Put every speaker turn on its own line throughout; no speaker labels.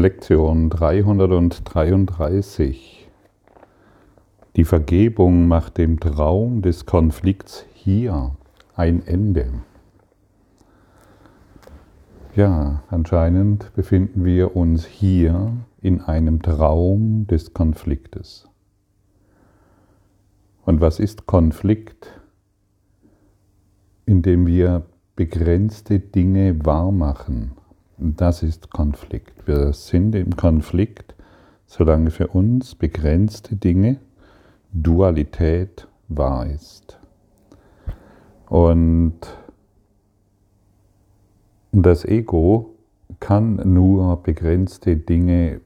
Lektion 333. Die Vergebung macht dem Traum des Konflikts hier ein Ende. Ja, anscheinend befinden wir uns hier in einem Traum des Konfliktes. Und was ist Konflikt? Indem wir begrenzte Dinge wahrmachen das ist Konflikt. Wir sind im Konflikt, solange für uns begrenzte Dinge, Dualität wahr ist. Und das Ego kann nur begrenzte Dinge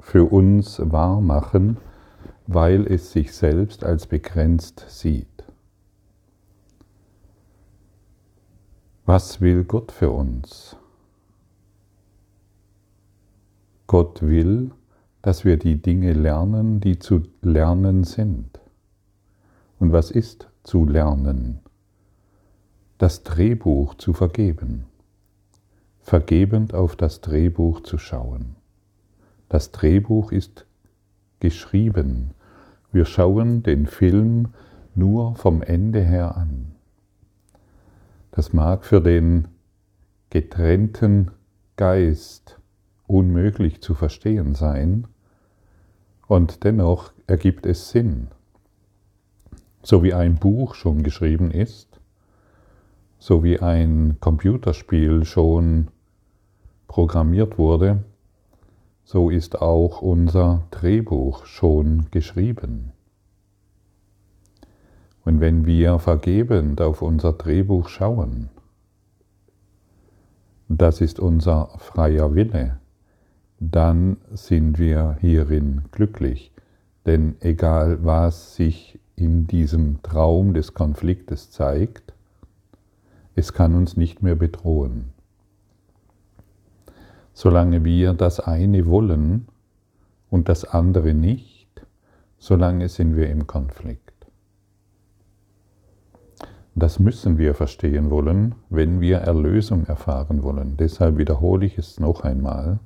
für uns wahr machen, weil es sich selbst als begrenzt sieht. Was will Gott für uns? Gott will, dass wir die Dinge lernen, die zu lernen sind. Und was ist zu lernen? Das Drehbuch zu vergeben. Vergebend auf das Drehbuch zu schauen. Das Drehbuch ist geschrieben. Wir schauen den Film nur vom Ende her an. Das mag für den getrennten Geist unmöglich zu verstehen sein, und dennoch ergibt es Sinn. So wie ein Buch schon geschrieben ist, so wie ein Computerspiel schon programmiert wurde, so ist auch unser Drehbuch schon geschrieben. Und wenn wir vergebend auf unser Drehbuch schauen, das ist unser freier Wille, dann sind wir hierin glücklich. Denn egal was sich in diesem Traum des Konfliktes zeigt, es kann uns nicht mehr bedrohen. Solange wir das eine wollen und das andere nicht, solange sind wir im Konflikt. Das müssen wir verstehen wollen, wenn wir Erlösung erfahren wollen. Deshalb wiederhole ich es noch einmal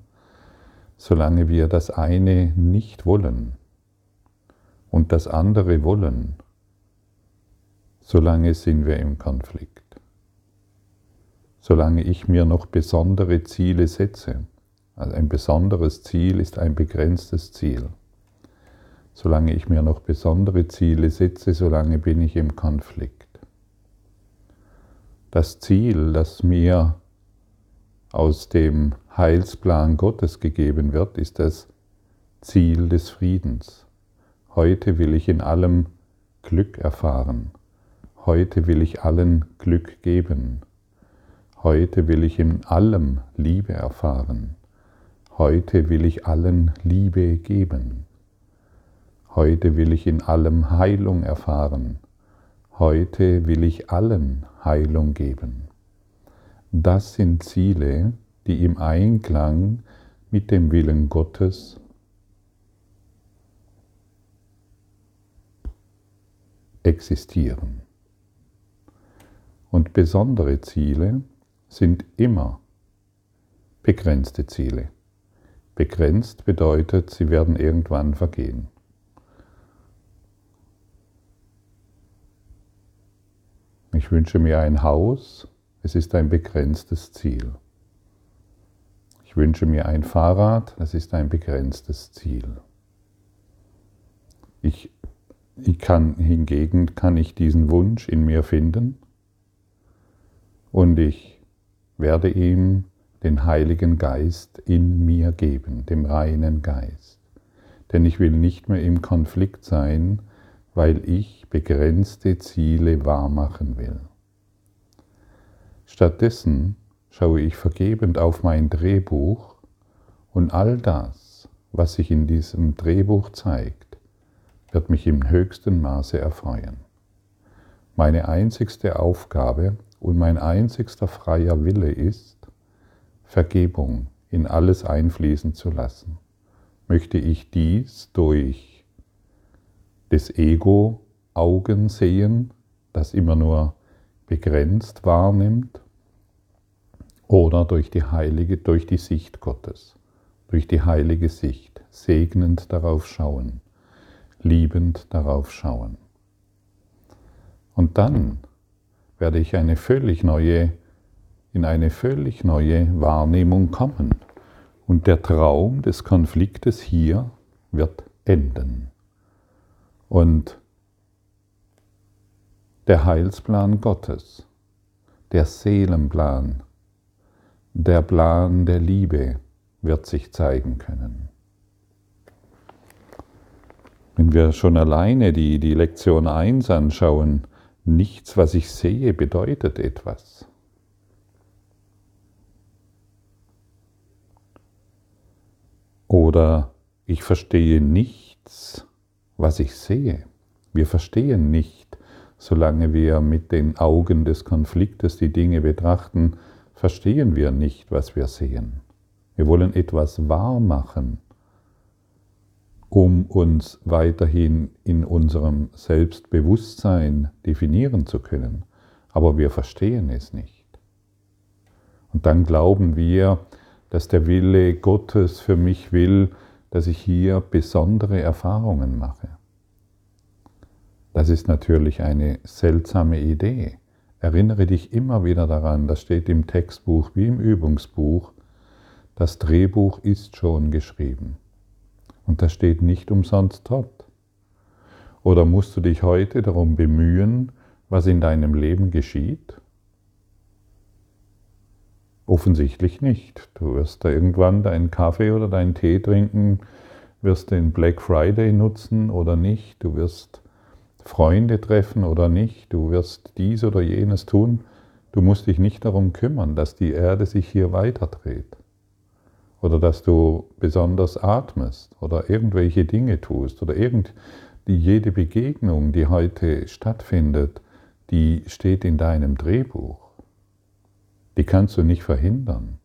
solange wir das eine nicht wollen und das andere wollen, solange sind wir im Konflikt. Solange ich mir noch besondere Ziele setze, also ein besonderes Ziel ist ein begrenztes Ziel. Solange ich mir noch besondere Ziele setze, solange bin ich im Konflikt. Das Ziel, das mir aus dem Heilsplan Gottes gegeben wird, ist das Ziel des Friedens. Heute will ich in allem Glück erfahren. Heute will ich allen Glück geben. Heute will ich in allem Liebe erfahren. Heute will ich allen Liebe geben. Heute will ich in allem Heilung erfahren. Heute will ich allen Heilung geben. Das sind Ziele, die im Einklang mit dem Willen Gottes existieren. Und besondere Ziele sind immer begrenzte Ziele. Begrenzt bedeutet, sie werden irgendwann vergehen. Ich wünsche mir ein Haus, es ist ein begrenztes Ziel. Ich wünsche mir ein Fahrrad, das ist ein begrenztes Ziel. Ich, ich kann hingegen kann ich diesen Wunsch in mir finden und ich werde ihm den Heiligen Geist in mir geben, dem reinen Geist. Denn ich will nicht mehr im Konflikt sein, weil ich begrenzte Ziele wahrmachen will. Stattdessen schaue ich vergebend auf mein Drehbuch und all das, was sich in diesem Drehbuch zeigt, wird mich im höchsten Maße erfreuen. Meine einzigste Aufgabe und mein einzigster freier Wille ist, Vergebung in alles einfließen zu lassen. Möchte ich dies durch das Ego Augen sehen, das immer nur begrenzt wahrnimmt oder durch die heilige, durch die Sicht Gottes, durch die heilige Sicht, segnend darauf schauen, liebend darauf schauen. Und dann werde ich eine völlig neue, in eine völlig neue Wahrnehmung kommen. Und der Traum des Konfliktes hier wird enden. Und der Heilsplan Gottes, der Seelenplan, der Plan der Liebe wird sich zeigen können. Wenn wir schon alleine die, die Lektion 1 anschauen, nichts, was ich sehe, bedeutet etwas. Oder ich verstehe nichts, was ich sehe. Wir verstehen nicht, solange wir mit den Augen des Konfliktes die Dinge betrachten, verstehen wir nicht, was wir sehen. Wir wollen etwas wahr machen, um uns weiterhin in unserem Selbstbewusstsein definieren zu können. Aber wir verstehen es nicht. Und dann glauben wir, dass der Wille Gottes für mich will, dass ich hier besondere Erfahrungen mache. Das ist natürlich eine seltsame Idee. Erinnere dich immer wieder daran, das steht im Textbuch wie im Übungsbuch, das Drehbuch ist schon geschrieben. Und das steht nicht umsonst dort. Oder musst du dich heute darum bemühen, was in deinem Leben geschieht? Offensichtlich nicht. Du wirst da irgendwann deinen Kaffee oder deinen Tee trinken, wirst den Black Friday nutzen oder nicht, du wirst Freunde treffen oder nicht, du wirst dies oder jenes tun. Du musst dich nicht darum kümmern, dass die Erde sich hier weiterdreht oder dass du besonders atmest oder irgendwelche Dinge tust oder irgend die, jede Begegnung, die heute stattfindet, die steht in deinem Drehbuch. Die kannst du nicht verhindern.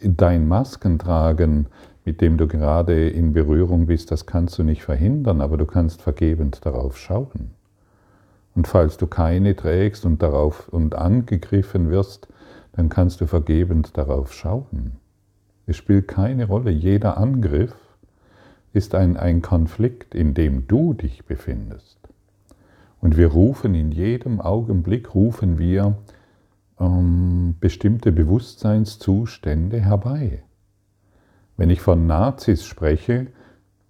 Dein Maskentragen, mit dem du gerade in Berührung bist, das kannst du nicht verhindern, aber du kannst vergebend darauf schauen. Und falls du keine trägst und darauf und angegriffen wirst, dann kannst du vergebend darauf schauen. Es spielt keine Rolle. Jeder Angriff ist ein, ein Konflikt, in dem du dich befindest. Und wir rufen in jedem Augenblick, rufen wir ähm, bestimmte Bewusstseinszustände herbei. Wenn ich von Nazis spreche,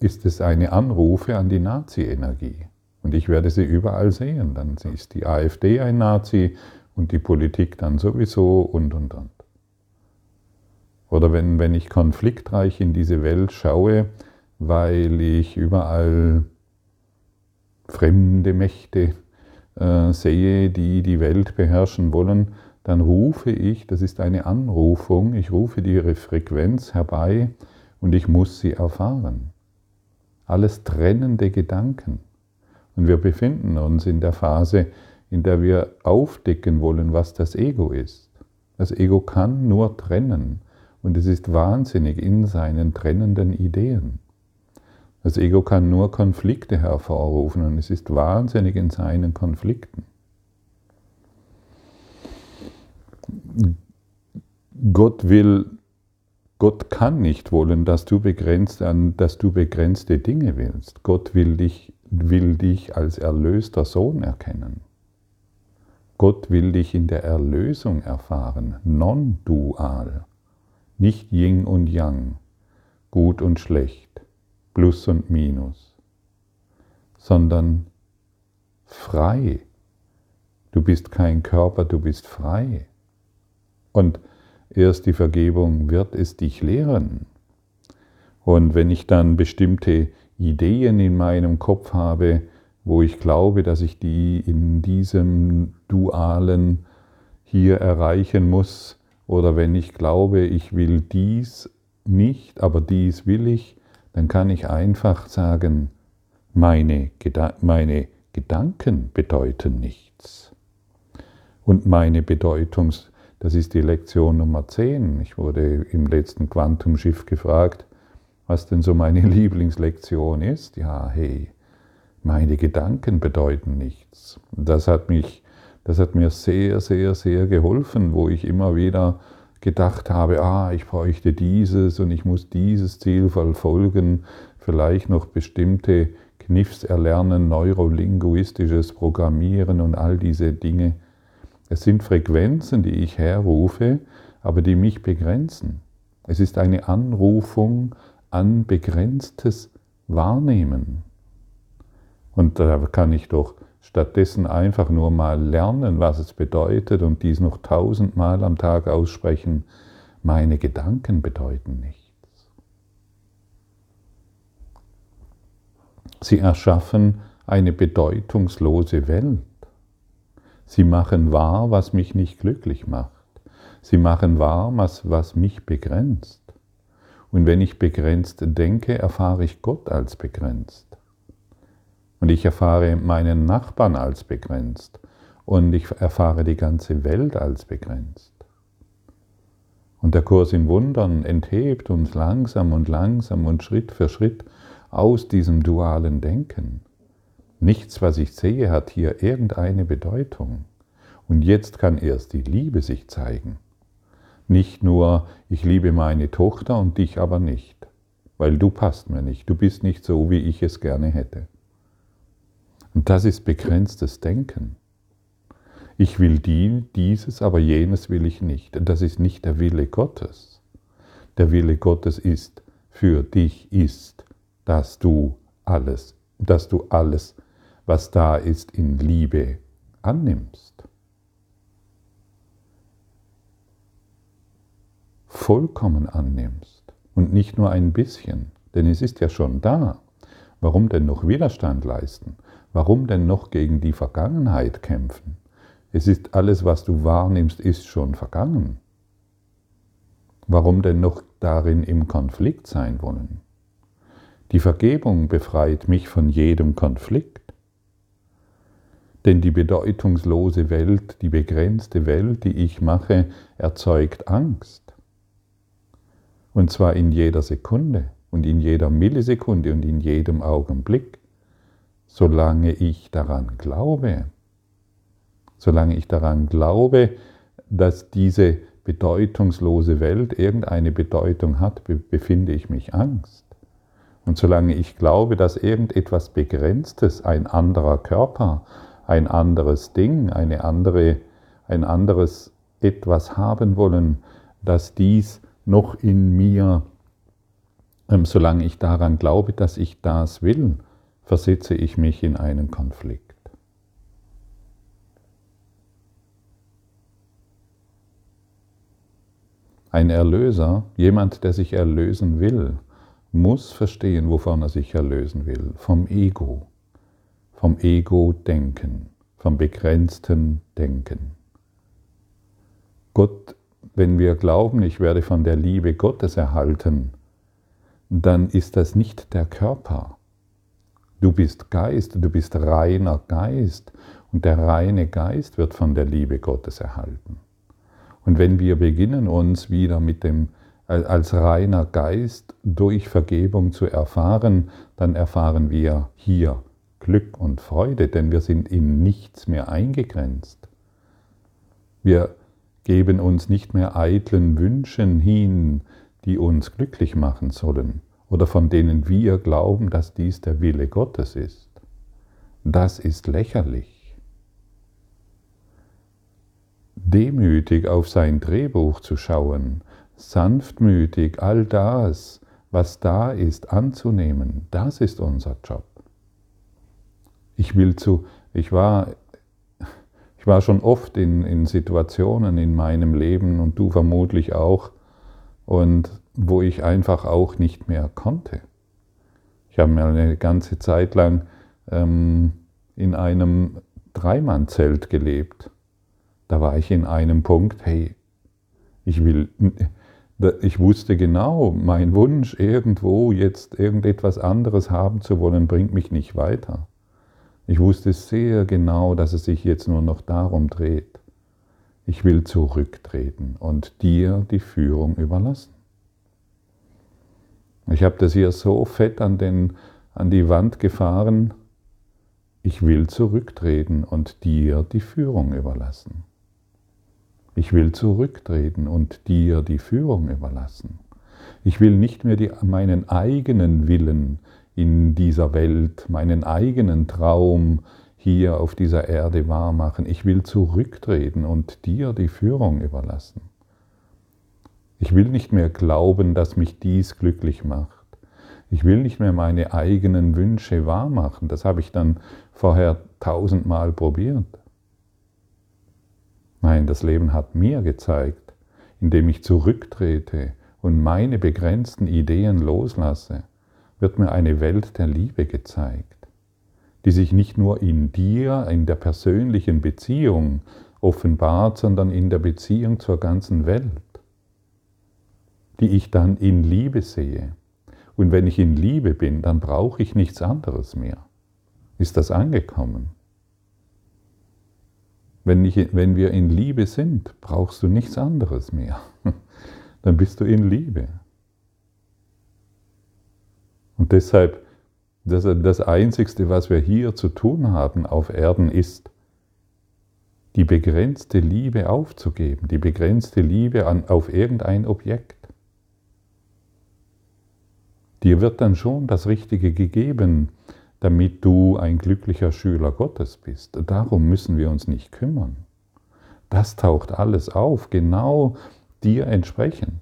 ist es eine Anrufe an die Nazi-Energie. Und ich werde sie überall sehen. Dann ist die AfD ein Nazi und die Politik dann sowieso und und und. Oder wenn, wenn ich konfliktreich in diese Welt schaue, weil ich überall fremde Mächte äh, sehe, die die Welt beherrschen wollen, dann rufe ich, das ist eine Anrufung, ich rufe ihre Frequenz herbei und ich muss sie erfahren. Alles trennende Gedanken. Und wir befinden uns in der Phase, in der wir aufdecken wollen, was das Ego ist. Das Ego kann nur trennen und es ist wahnsinnig in seinen trennenden Ideen. Das Ego kann nur Konflikte hervorrufen und es ist wahnsinnig in seinen Konflikten. Gott will, Gott kann nicht wollen, dass du, begrenzt dass du begrenzte Dinge willst. Gott will dich, will dich als erlöster Sohn erkennen. Gott will dich in der Erlösung erfahren, non-dual, nicht Yin und Yang, gut und schlecht, Plus und Minus, sondern frei. Du bist kein Körper, du bist frei. Und erst die Vergebung wird es dich lehren. Und wenn ich dann bestimmte Ideen in meinem Kopf habe, wo ich glaube, dass ich die in diesem dualen hier erreichen muss, oder wenn ich glaube, ich will dies nicht, aber dies will ich, dann kann ich einfach sagen, meine, Geda meine Gedanken bedeuten nichts. Und meine Bedeutungs, das ist die Lektion Nummer 10. Ich wurde im letzten Quantumschiff gefragt, was denn so meine Lieblingslektion ist. Ja, hey, meine Gedanken bedeuten nichts. Das hat mich, das hat mir sehr, sehr, sehr geholfen, wo ich immer wieder gedacht habe, ah, ich bräuchte dieses und ich muss dieses Ziel verfolgen, vielleicht noch bestimmte Kniffs erlernen, neurolinguistisches Programmieren und all diese Dinge. Es sind Frequenzen, die ich herrufe, aber die mich begrenzen. Es ist eine Anrufung an begrenztes Wahrnehmen. Und da kann ich doch stattdessen einfach nur mal lernen, was es bedeutet und dies noch tausendmal am Tag aussprechen. Meine Gedanken bedeuten nichts. Sie erschaffen eine bedeutungslose Welt. Sie machen wahr, was mich nicht glücklich macht. Sie machen wahr, was, was mich begrenzt. Und wenn ich begrenzt denke, erfahre ich Gott als begrenzt. Und ich erfahre meinen Nachbarn als begrenzt. Und ich erfahre die ganze Welt als begrenzt. Und der Kurs in Wundern enthebt uns langsam und langsam und Schritt für Schritt aus diesem dualen Denken. Nichts, was ich sehe, hat hier irgendeine Bedeutung. Und jetzt kann erst die Liebe sich zeigen. Nicht nur, ich liebe meine Tochter und dich aber nicht, weil du passt mir nicht, du bist nicht so, wie ich es gerne hätte. Und das ist begrenztes Denken. Ich will die, dieses, aber jenes will ich nicht. Das ist nicht der Wille Gottes. Der Wille Gottes ist, für dich ist, dass du alles, dass du alles, was da ist, in Liebe annimmst. Vollkommen annimmst und nicht nur ein bisschen, denn es ist ja schon da. Warum denn noch Widerstand leisten? Warum denn noch gegen die Vergangenheit kämpfen? Es ist alles, was du wahrnimmst, ist schon vergangen. Warum denn noch darin im Konflikt sein wollen? Die Vergebung befreit mich von jedem Konflikt. Denn die bedeutungslose Welt, die begrenzte Welt, die ich mache, erzeugt Angst. Und zwar in jeder Sekunde und in jeder Millisekunde und in jedem Augenblick solange ich daran glaube. Solange ich daran glaube, dass diese bedeutungslose Welt irgendeine Bedeutung hat, befinde ich mich Angst. Und solange ich glaube, dass irgendetwas Begrenztes, ein anderer Körper, ein anderes Ding, eine andere, ein anderes etwas haben wollen, dass dies noch in mir, ähm, solange ich daran glaube, dass ich das will, versetze ich mich in einen Konflikt. Ein Erlöser, jemand, der sich erlösen will, muss verstehen, wovon er sich erlösen will. Vom Ego, vom Ego-Denken, vom begrenzten Denken. Gott, wenn wir glauben, ich werde von der Liebe Gottes erhalten, dann ist das nicht der Körper, Du bist Geist, du bist reiner Geist und der reine Geist wird von der Liebe Gottes erhalten. Und wenn wir beginnen uns wieder mit dem als reiner Geist durch Vergebung zu erfahren, dann erfahren wir hier Glück und Freude, denn wir sind in nichts mehr eingegrenzt. Wir geben uns nicht mehr eitlen Wünschen hin, die uns glücklich machen sollen, oder von denen wir glauben, dass dies der Wille Gottes ist. Das ist lächerlich. Demütig auf sein Drehbuch zu schauen, sanftmütig all das, was da ist, anzunehmen, das ist unser Job. Ich will zu, ich war, ich war schon oft in, in Situationen in meinem Leben und du vermutlich auch, und wo ich einfach auch nicht mehr konnte. Ich habe mir eine ganze Zeit lang ähm, in einem Dreimannzelt gelebt. Da war ich in einem Punkt, hey, ich will, ich wusste genau, mein Wunsch, irgendwo jetzt irgendetwas anderes haben zu wollen, bringt mich nicht weiter. Ich wusste sehr genau, dass es sich jetzt nur noch darum dreht. Ich will zurücktreten und dir die Führung überlassen. Ich habe das hier so fett an, den, an die Wand gefahren, ich will zurücktreten und dir die Führung überlassen. Ich will zurücktreten und dir die Führung überlassen. Ich will nicht mehr die, meinen eigenen Willen in dieser Welt, meinen eigenen Traum hier auf dieser Erde wahrmachen. Ich will zurücktreten und dir die Führung überlassen. Ich will nicht mehr glauben, dass mich dies glücklich macht. Ich will nicht mehr meine eigenen Wünsche wahrmachen. Das habe ich dann vorher tausendmal probiert. Nein, das Leben hat mir gezeigt, indem ich zurücktrete und meine begrenzten Ideen loslasse, wird mir eine Welt der Liebe gezeigt, die sich nicht nur in dir, in der persönlichen Beziehung offenbart, sondern in der Beziehung zur ganzen Welt, die ich dann in Liebe sehe. Und wenn ich in Liebe bin, dann brauche ich nichts anderes mehr. Ist das angekommen? Wenn, ich, wenn wir in Liebe sind, brauchst du nichts anderes mehr. Dann bist du in Liebe. Und deshalb, das, das Einzigste, was wir hier zu tun haben auf Erden, ist, die begrenzte Liebe aufzugeben, die begrenzte Liebe an, auf irgendein Objekt. Dir wird dann schon das Richtige gegeben, damit du ein glücklicher Schüler Gottes bist. Darum müssen wir uns nicht kümmern. Das taucht alles auf, genau dir entsprechend.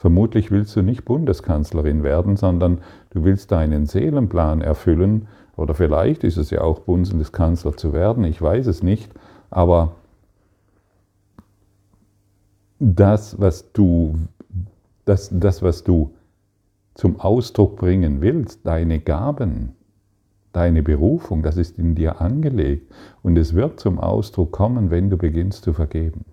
Vermutlich willst du nicht Bundeskanzlerin werden, sondern du willst deinen Seelenplan erfüllen, oder vielleicht ist es ja auch Bundeskanzler zu werden, ich weiß es nicht, aber das, was du, das, das, was du zum Ausdruck bringen willst, deine Gaben, deine Berufung, das ist in dir angelegt. Und es wird zum Ausdruck kommen, wenn du beginnst zu vergeben.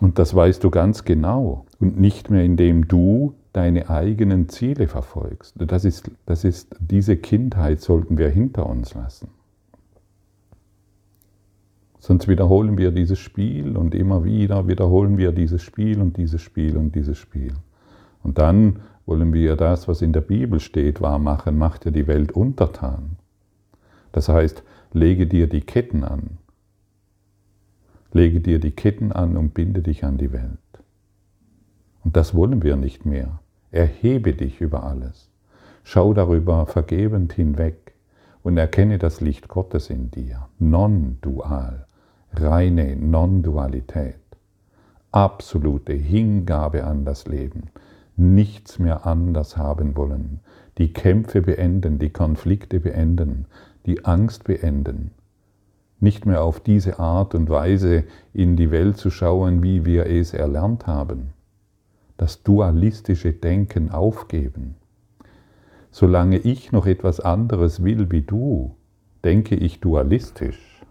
Und das weißt du ganz genau und nicht mehr, indem du deine eigenen Ziele verfolgst. Das ist, das ist, diese Kindheit sollten wir hinter uns lassen. Sonst wiederholen wir dieses Spiel und immer wieder wiederholen wir dieses Spiel und dieses Spiel und dieses Spiel. Und dann wollen wir das, was in der Bibel steht, wahrmachen, macht dir die Welt untertan. Das heißt, lege dir die Ketten an. Lege dir die Ketten an und binde dich an die Welt. Und das wollen wir nicht mehr. Erhebe dich über alles. Schau darüber vergebend hinweg und erkenne das Licht Gottes in dir, non-dual reine Non-Dualität, absolute Hingabe an das Leben, nichts mehr anders haben wollen, die Kämpfe beenden, die Konflikte beenden, die Angst beenden, nicht mehr auf diese Art und Weise in die Welt zu schauen, wie wir es erlernt haben, das dualistische Denken aufgeben. Solange ich noch etwas anderes will wie du, denke ich dualistisch.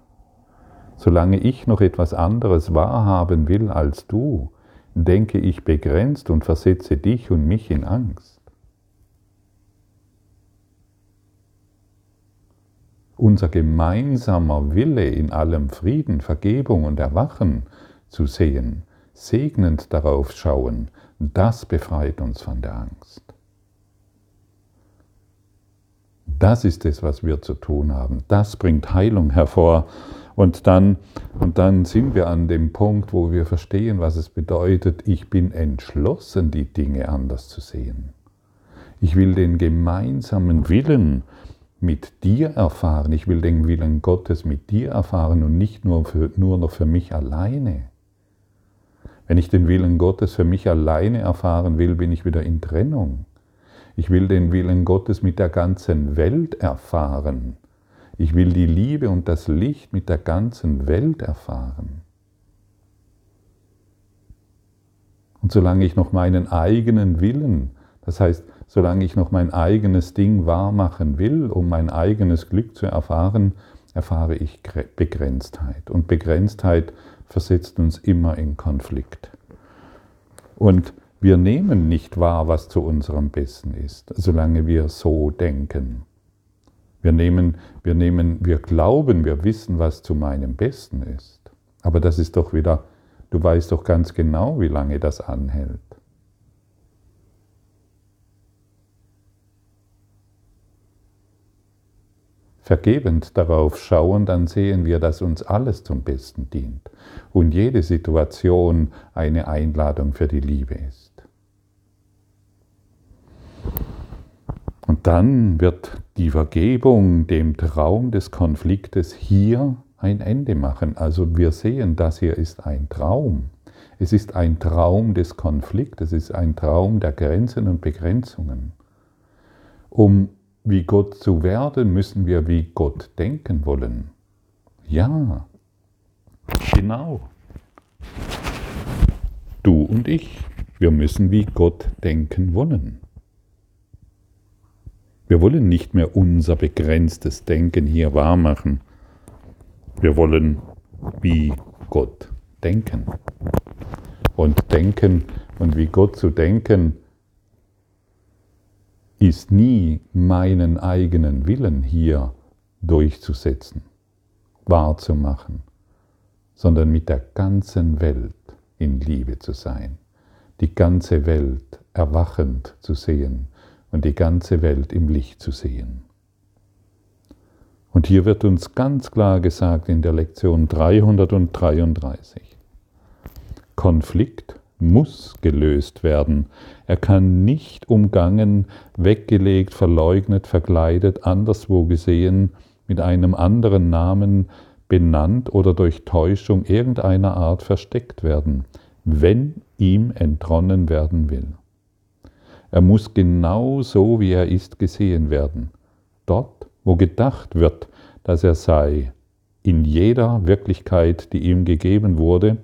Solange ich noch etwas anderes wahrhaben will als du, denke ich begrenzt und versetze dich und mich in Angst. Unser gemeinsamer Wille in allem Frieden, Vergebung und Erwachen zu sehen, segnend darauf schauen, das befreit uns von der Angst. Das ist es, was wir zu tun haben. Das bringt Heilung hervor. Und dann, und dann sind wir an dem Punkt, wo wir verstehen, was es bedeutet, ich bin entschlossen, die Dinge anders zu sehen. Ich will den gemeinsamen Willen mit dir erfahren. Ich will den Willen Gottes mit dir erfahren und nicht nur, für, nur noch für mich alleine. Wenn ich den Willen Gottes für mich alleine erfahren will, bin ich wieder in Trennung. Ich will den Willen Gottes mit der ganzen Welt erfahren. Ich will die Liebe und das Licht mit der ganzen Welt erfahren. Und solange ich noch meinen eigenen Willen, das heißt, solange ich noch mein eigenes Ding wahrmachen will, um mein eigenes Glück zu erfahren, erfahre ich Begrenztheit. Und Begrenztheit versetzt uns immer in Konflikt. Und wir nehmen nicht wahr, was zu unserem Besten ist, solange wir so denken. Wir nehmen, wir nehmen, wir glauben, wir wissen, was zu meinem Besten ist. Aber das ist doch wieder, du weißt doch ganz genau, wie lange das anhält. Vergebend darauf schauen, dann sehen wir, dass uns alles zum Besten dient und jede Situation eine Einladung für die Liebe ist. Und dann wird die Vergebung dem Traum des Konfliktes hier ein Ende machen. Also wir sehen, das hier ist ein Traum. Es ist ein Traum des Konfliktes, es ist ein Traum der Grenzen und Begrenzungen. Um wie Gott zu werden, müssen wir wie Gott denken wollen. Ja, genau. Du und ich, wir müssen wie Gott denken wollen. Wir wollen nicht mehr unser begrenztes Denken hier wahrmachen. Wir wollen wie Gott denken. Und denken und wie Gott zu denken, ist nie meinen eigenen Willen hier durchzusetzen, wahrzumachen, sondern mit der ganzen Welt in Liebe zu sein, die ganze Welt erwachend zu sehen und die ganze Welt im Licht zu sehen. Und hier wird uns ganz klar gesagt in der Lektion 333, Konflikt muss gelöst werden. Er kann nicht umgangen, weggelegt, verleugnet, verkleidet, anderswo gesehen, mit einem anderen Namen benannt oder durch Täuschung irgendeiner Art versteckt werden, wenn ihm entronnen werden will. Er muss genau so, wie er ist, gesehen werden. Dort, wo gedacht wird, dass er sei, in jeder Wirklichkeit, die ihm gegeben wurde,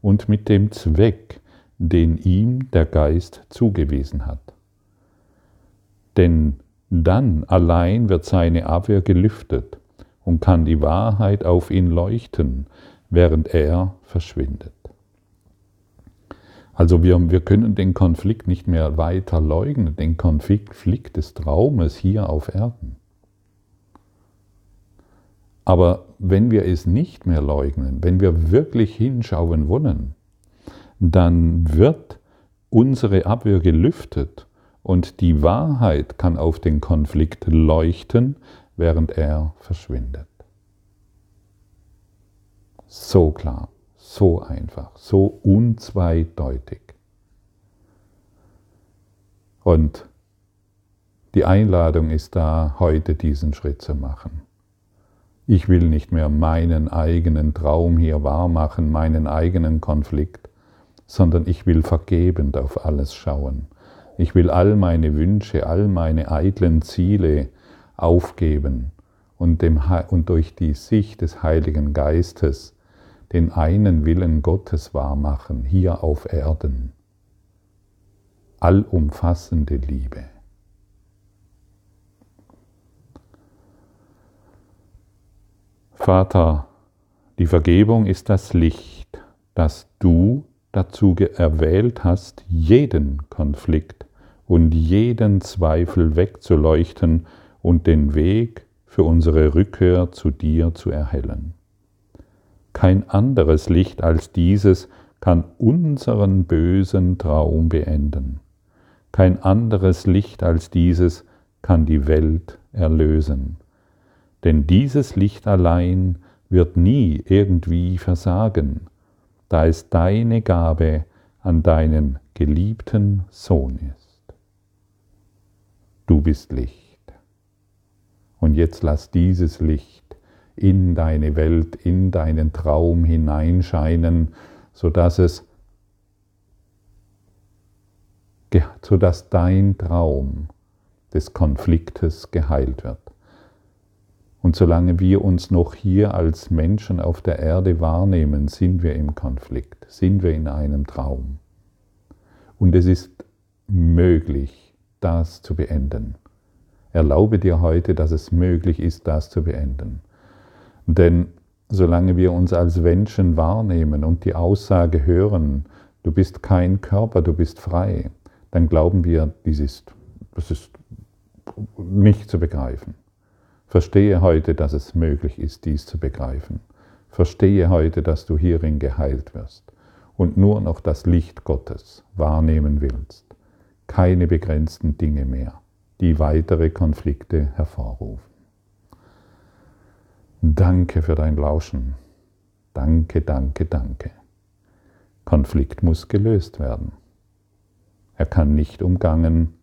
und mit dem Zweck, den ihm der Geist zugewiesen hat. Denn dann allein wird seine Abwehr gelüftet und kann die Wahrheit auf ihn leuchten, während er verschwindet. Also wir, wir können den Konflikt nicht mehr weiter leugnen, den Konflikt des Traumes hier auf Erden. Aber wenn wir es nicht mehr leugnen, wenn wir wirklich hinschauen wollen, dann wird unsere Abwehr gelüftet und die Wahrheit kann auf den Konflikt leuchten, während er verschwindet. So klar, so einfach, so unzweideutig. Und die Einladung ist da, heute diesen Schritt zu machen. Ich will nicht mehr meinen eigenen Traum hier wahrmachen, meinen eigenen Konflikt, sondern ich will vergebend auf alles schauen. Ich will all meine Wünsche, all meine eitlen Ziele aufgeben und, dem, und durch die Sicht des Heiligen Geistes den einen Willen Gottes wahrmachen, hier auf Erden. Allumfassende Liebe. Vater, die Vergebung ist das Licht, das du dazu erwählt hast, jeden Konflikt und jeden Zweifel wegzuleuchten und den Weg für unsere Rückkehr zu dir zu erhellen. Kein anderes Licht als dieses kann unseren bösen Traum beenden. Kein anderes Licht als dieses kann die Welt erlösen. Denn dieses Licht allein wird nie irgendwie versagen, da es deine Gabe an deinen geliebten Sohn ist. Du bist Licht. Und jetzt lass dieses Licht in deine Welt, in deinen Traum hineinscheinen, sodass es sodass dein Traum des Konfliktes geheilt wird. Und solange wir uns noch hier als Menschen auf der Erde wahrnehmen, sind wir im Konflikt, sind wir in einem Traum. Und es ist möglich, das zu beenden. Erlaube dir heute, dass es möglich ist, das zu beenden. Denn solange wir uns als Menschen wahrnehmen und die Aussage hören, du bist kein Körper, du bist frei, dann glauben wir, dies ist, das ist nicht zu begreifen. Verstehe heute, dass es möglich ist, dies zu begreifen. Verstehe heute, dass du hierin geheilt wirst und nur noch das Licht Gottes wahrnehmen willst. Keine begrenzten Dinge mehr, die weitere Konflikte hervorrufen. Danke für dein Lauschen. Danke, danke, danke. Konflikt muss gelöst werden. Er kann nicht umgangen,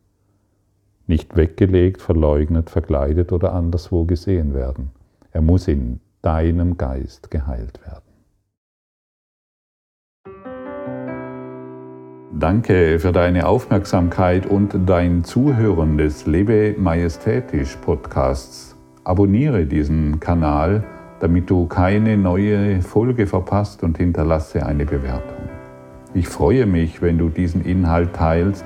nicht weggelegt, verleugnet, verkleidet oder anderswo gesehen werden. Er muss in deinem Geist geheilt werden. Danke für deine Aufmerksamkeit und dein Zuhören des Lebe Majestätisch Podcasts. Abonniere diesen Kanal, damit du keine neue Folge verpasst und hinterlasse eine Bewertung. Ich freue mich, wenn du diesen Inhalt teilst,